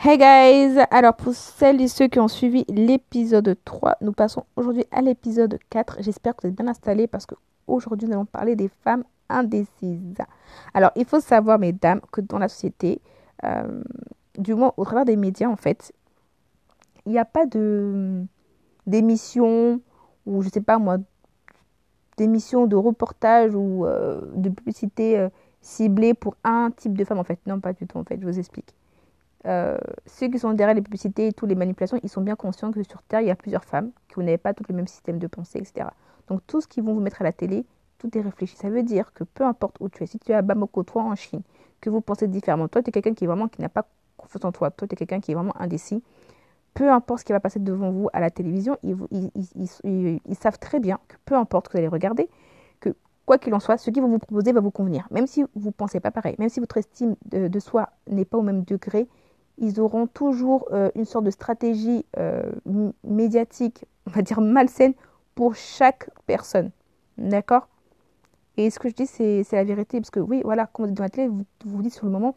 Hey guys Alors pour celles et ceux qui ont suivi l'épisode 3, nous passons aujourd'hui à l'épisode 4. J'espère que vous êtes bien installés parce qu'aujourd'hui nous allons parler des femmes indécises. Alors il faut savoir mesdames que dans la société, euh, du moins au travers des médias en fait, il n'y a pas de d'émissions ou je sais pas moi d'émissions de reportage ou euh, de publicité euh, ciblée pour un type de femme en fait. Non pas du tout en fait, je vous explique. Euh, ceux qui sont derrière les publicités et toutes les manipulations, ils sont bien conscients que sur Terre, il y a plusieurs femmes qui n'avaient pas tout le même système de pensée, etc. Donc tout ce qu'ils vont vous mettre à la télé, tout est réfléchi. Ça veut dire que peu importe où tu es, si tu es à Bamako, toi en Chine, que vous pensez différemment, toi tu es quelqu'un qui est vraiment qui n'a pas confiance en toi, toi tu es quelqu'un qui est vraiment indécis, peu importe ce qui va passer devant vous à la télévision, ils, savent très bien que peu importe ce que vous allez regarder, que quoi qu'il en soit, ce qu'ils vont vous proposer va vous convenir. Même si vous ne pensez pas pareil, même si votre estime de soi n'est pas au même degré, ils auront toujours euh, une sorte de stratégie euh, médiatique, on va dire malsaine, pour chaque personne. D'accord? Et ce que je dis, c'est la vérité. Parce que oui, voilà, quand vous êtes dans la télé, vous vous dites sur le moment,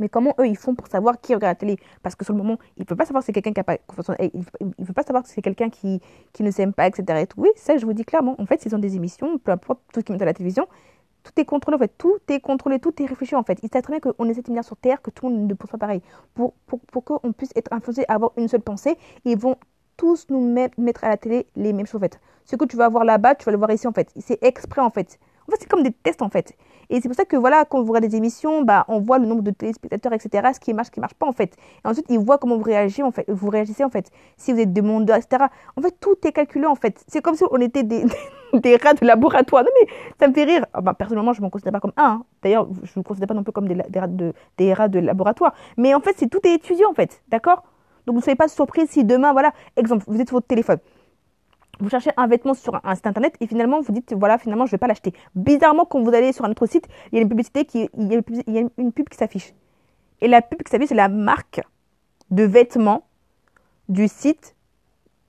mais comment eux, ils font pour savoir qui regarde la télé? Parce que sur le moment, il ne peut pas savoir si c'est quelqu'un qui a pas pas ne s'aime pas, etc. Et tout. Oui, ça, je vous dis clairement. En fait, s'ils ont des émissions, peu importe tout ce qui met à la télévision, tout est contrôlé en fait, tout est contrôlé, tout est réfléchi en fait. Il sait très bien qu'on essaie de venir sur Terre, que tout ne pense pas pareil. Pour, pour, pour qu'on puisse être influencé, avoir une seule pensée, ils vont tous nous mettre à la télé les mêmes choses. Ce que tu vas voir là-bas, tu vas le voir ici en fait. C'est exprès en fait. En fait, c'est comme des tests en fait. Et c'est pour ça que voilà, quand vous regardez des émissions, bah, on voit le nombre de téléspectateurs, etc., ce qui marche, ce qui marche pas en fait. Et ensuite, ils voient comment vous réagissez en fait, vous réagissez en fait. Si vous êtes demandeur, etc. En fait, tout est calculé en fait. C'est comme si on était des, des rats de laboratoire. Non mais ça me fait rire. Ah, bah, personnellement, je ne me considère pas comme un. Hein. D'ailleurs, je ne me considère pas non plus comme des, des, rats de, des rats de laboratoire. Mais en fait, c'est tout est étudié en fait. D'accord? Donc, vous ne soyez pas surpris si demain, voilà, exemple, vous êtes sur votre téléphone vous cherchez un vêtement sur un site internet et finalement vous dites voilà finalement je vais pas l'acheter. Bizarrement quand vous allez sur un autre site, il y a une publicité qui il y a une pub qui s'affiche. Et la pub qui s'affiche c'est la marque de vêtements du site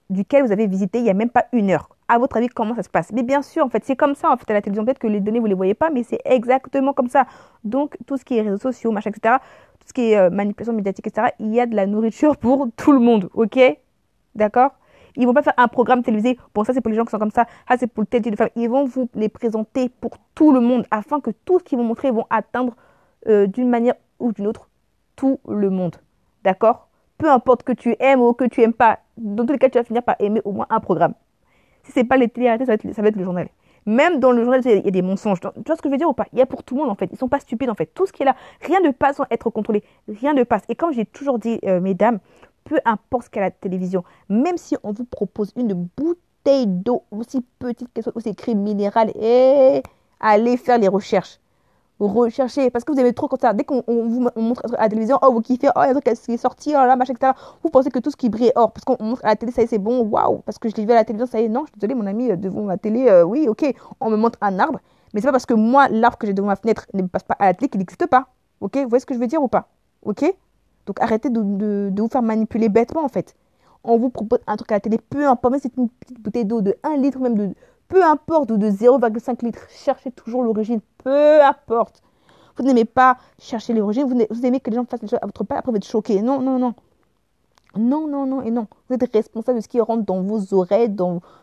duquel vous avez visité il n'y a même pas une heure. À votre avis, comment ça se passe? Mais bien sûr, en fait, c'est comme ça. En fait, à la télévision, peut-être que les données, vous ne les voyez pas, mais c'est exactement comme ça. Donc, tout ce qui est réseaux sociaux, machin, etc., tout ce qui est euh, manipulation médiatique, etc., il y a de la nourriture pour tout le monde, ok? D'accord? Ils vont pas faire un programme télévisé. Bon, ça, c'est pour les gens qui sont comme ça. Ça, c'est pour tel type de femme. Ils vont vous les présenter pour tout le monde afin que tout ce qu'ils vont montrer vont atteindre euh, d'une manière ou d'une autre tout le monde. D'accord? Peu importe que tu aimes ou que tu aimes pas. Dans tous les cas, tu vas finir par aimer au moins un programme. Si c'est pas les télé ça, ça va être le journal. Même dans le journal, il y a des mensonges. Tu vois ce que je veux dire ou pas? Il y a pour tout le monde en fait. Ils sont pas stupides en fait. Tout ce qui est là, rien ne passe sans être contrôlé. Rien ne passe. Et comme j'ai toujours dit, euh, mesdames, peu importe ce qu'est la télévision, même si on vous propose une bouteille d'eau aussi petite qu'elle soit, aussi écrit minéral, et allez faire les recherches. Recherchez, parce que vous avez trop comme. Dès qu'on vous montre à la télévision, oh, vous kiffez, oh, il y a un truc qui est sorti, oh là, machin, etc. Vous pensez que tout ce qui brille est or, parce qu'on montre à la télé, ça y est, c'est bon, waouh, parce que je l'ai vu à la télévision, ça y est, non, je suis désolée, mon ami, euh, devant la télé, euh, oui, ok, on me montre un arbre, mais c'est pas parce que moi, l'arbre que j'ai devant ma fenêtre ne passe pas à la télé qu'il n'existe pas. Ok, vous voyez ce que je veux dire ou pas Ok? Donc arrêtez de, vous faire manipuler bêtement en fait. On vous propose un truc à la télé, peu importe, même si c'est une petite bouteille d'eau de 1 litre, même de peu importe, ou de 0,5 litres, cherchez toujours l'origine, peu importe. Vous n'aimez pas chercher l'origine, vous, aimez que les gens fassent les choses à votre part, après vous êtes choqué. Non, non, non. Non, non, non et non. Vous êtes responsable de ce qui rentre dans vos oreilles,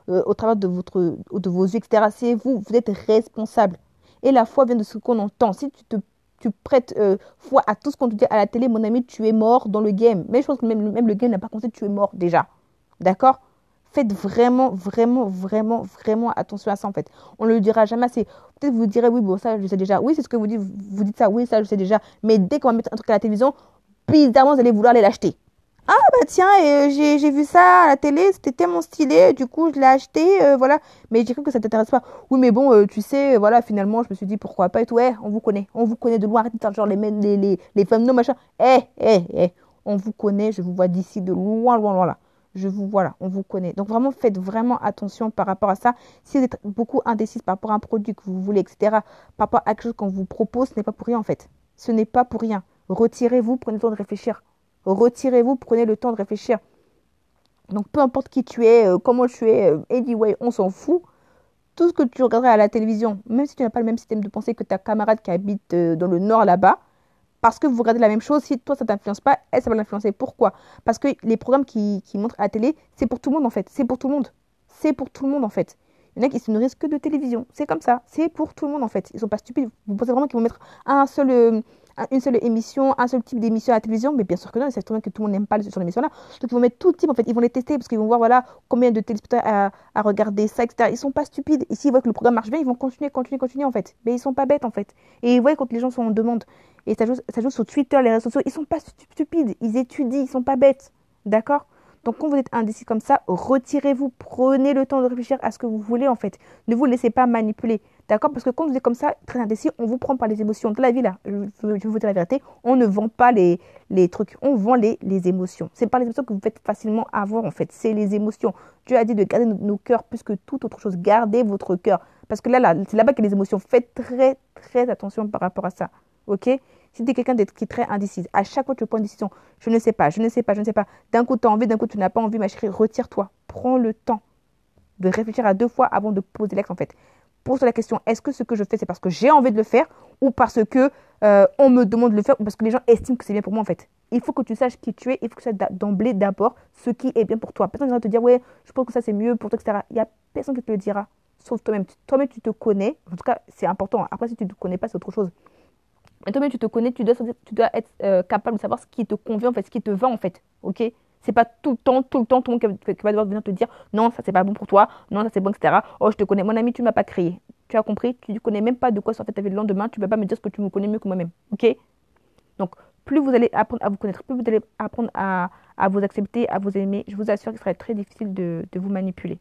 euh, au travers de, votre, de vos yeux, etc. C'est vous, vous êtes responsable. Et la foi vient de ce qu'on entend. Si tu te tu prêtes euh, foi à tout ce qu'on te dit à la télé, mon ami, tu es mort dans le game. Mais je que même, le game n'a pas compté, tu es mort déjà. D'accord? Faites vraiment, vraiment, vraiment, vraiment attention à ça en fait. On ne le dira jamais assez. Peut-être vous direz, oui, bon, ça, je sais déjà. Oui, c'est ce que vous dites. Vous dites ça, oui, ça, je sais déjà. Mais dès qu'on va mettre un truc à la télévision, bizarrement, vous allez vouloir l'acheter. Ah bah tiens, euh, j'ai vu ça à la télé, c'était tellement stylé, du coup je l'ai acheté, euh, voilà. Mais j'ai cru que ça t'intéresse pas. Oui mais bon, euh, tu sais, voilà, finalement je me suis dit pourquoi pas et tout. Ouais, on vous connaît, on vous connaît de loin, genre les, les, les, les femmes, non machin. Eh, eh, eh, on vous connaît, je vous vois d'ici de loin, loin, loin là. Je vous vois là, on vous connaît. Donc vraiment faites vraiment attention par rapport à ça. Si vous êtes beaucoup indécis par rapport à un produit que vous voulez, etc., par rapport à quelque chose qu'on vous propose, ce n'est pas pour rien en fait. Ce n'est pas pour rien. Retirez-vous, prenez le temps de réfléchir Retirez-vous, prenez le temps de réfléchir. Donc peu importe qui tu es, euh, comment tu es, euh, anyway, on s'en fout. Tout ce que tu regarderais à la télévision, même si tu n'as pas le même système de pensée que ta camarade qui habite euh, dans le nord là-bas, parce que vous regardez la même chose. Si toi, ça t'influence pas, elle, ça va l'influencer. Pourquoi? Parce que les programmes qui, qui montrent à la télé, c'est pour tout le monde, en fait. C'est pour tout le monde. C'est pour tout le monde, en fait. Il y en a qui se nourrissent que de télévision. C'est comme ça. C'est pour tout le monde, en fait. Ils sont pas stupides. Vous pensez vraiment qu'ils vont mettre un seul, euh, une seule émission, un seul type d'émission à la télévision Mais bien sûr que non. Ils savent que tout le monde n'aime pas ce genre d'émission-là. Donc, ils vont mettre tout type, en fait. Ils vont les tester parce qu'ils vont voir, voilà, combien de téléspectateurs à, regarder ça, etc. Ils sont pas stupides. Et s'ils voient que le programme marche bien, ils vont continuer, continuer, continuer, en fait. Mais ils sont pas bêtes, en fait. Et ils voient quand les gens sont en demande. Et ça joue, ça joue sur Twitter, les réseaux sociaux. Ils sont pas stupides. Ils étudient. Ils sont pas bêtes. D'accord? Donc quand vous êtes indécis comme ça, retirez-vous, prenez le temps de réfléchir à ce que vous voulez en fait. Ne vous laissez pas manipuler. D'accord? Parce que quand vous êtes comme ça, très indécis, on vous prend par les émotions. De la vie, là, je, vais vous dire la vérité, on ne vend pas les, les trucs, on vend les, les émotions. C'est par les émotions que vous faites facilement avoir en fait. C'est les émotions. Dieu a dit de garder nos, cœurs plus que toute autre chose. Gardez votre cœur. Parce que là, là c'est là-bas qu'il y a les émotions. Faites très, très attention par rapport à ça. Ok? Si tu es quelqu'un qui est très indécise, à chaque fois que tu prends une décision, je ne sais pas, je ne sais pas, je ne sais pas, d'un coup tu as envie, d'un coup tu n'as pas envie, ma chérie, retire-toi. Prends le temps de réfléchir à deux fois avant de poser l'ex en fait. Pose la question, est-ce que ce que je fais, c'est parce que j'ai envie de le faire ou parce que euh, on me demande de le faire ou parce que les gens estiment que c'est bien pour moi en fait? Il faut que tu saches qui tu es, il faut que tu saches d'emblée d'abord ce qui est bien pour toi. Personne ne va te dire, ouais, je pense que ça c'est mieux pour toi, etc. Il n'y a personne qui te le dira, sauf toi-même. Toi-même, tu te connais. En tout cas, c'est important. Après, si tu ne te connais pas, c'est autre chose. Mais toi-même, tu te connais, tu dois, être euh, capable de savoir ce qui te convient, en fait, ce qui te va, en fait. Ok? C'est pas tout le temps, tout le temps, tout le monde qui va devoir venir te dire non, ça c'est pas bon pour toi, non, ça c'est bon, etc. Oh, je te connais. Mon ami, tu m'as pas créé. Tu as compris? Tu ne connais même pas de quoi sortir ta vie le lendemain. Tu ne vas pas me dire ce que tu me connais mieux que moi-même. Ok? Donc, plus vous allez apprendre à vous connaître, plus vous allez apprendre à, vous accepter, à vous aimer, je vous assure qu'il sera très difficile de vous manipuler.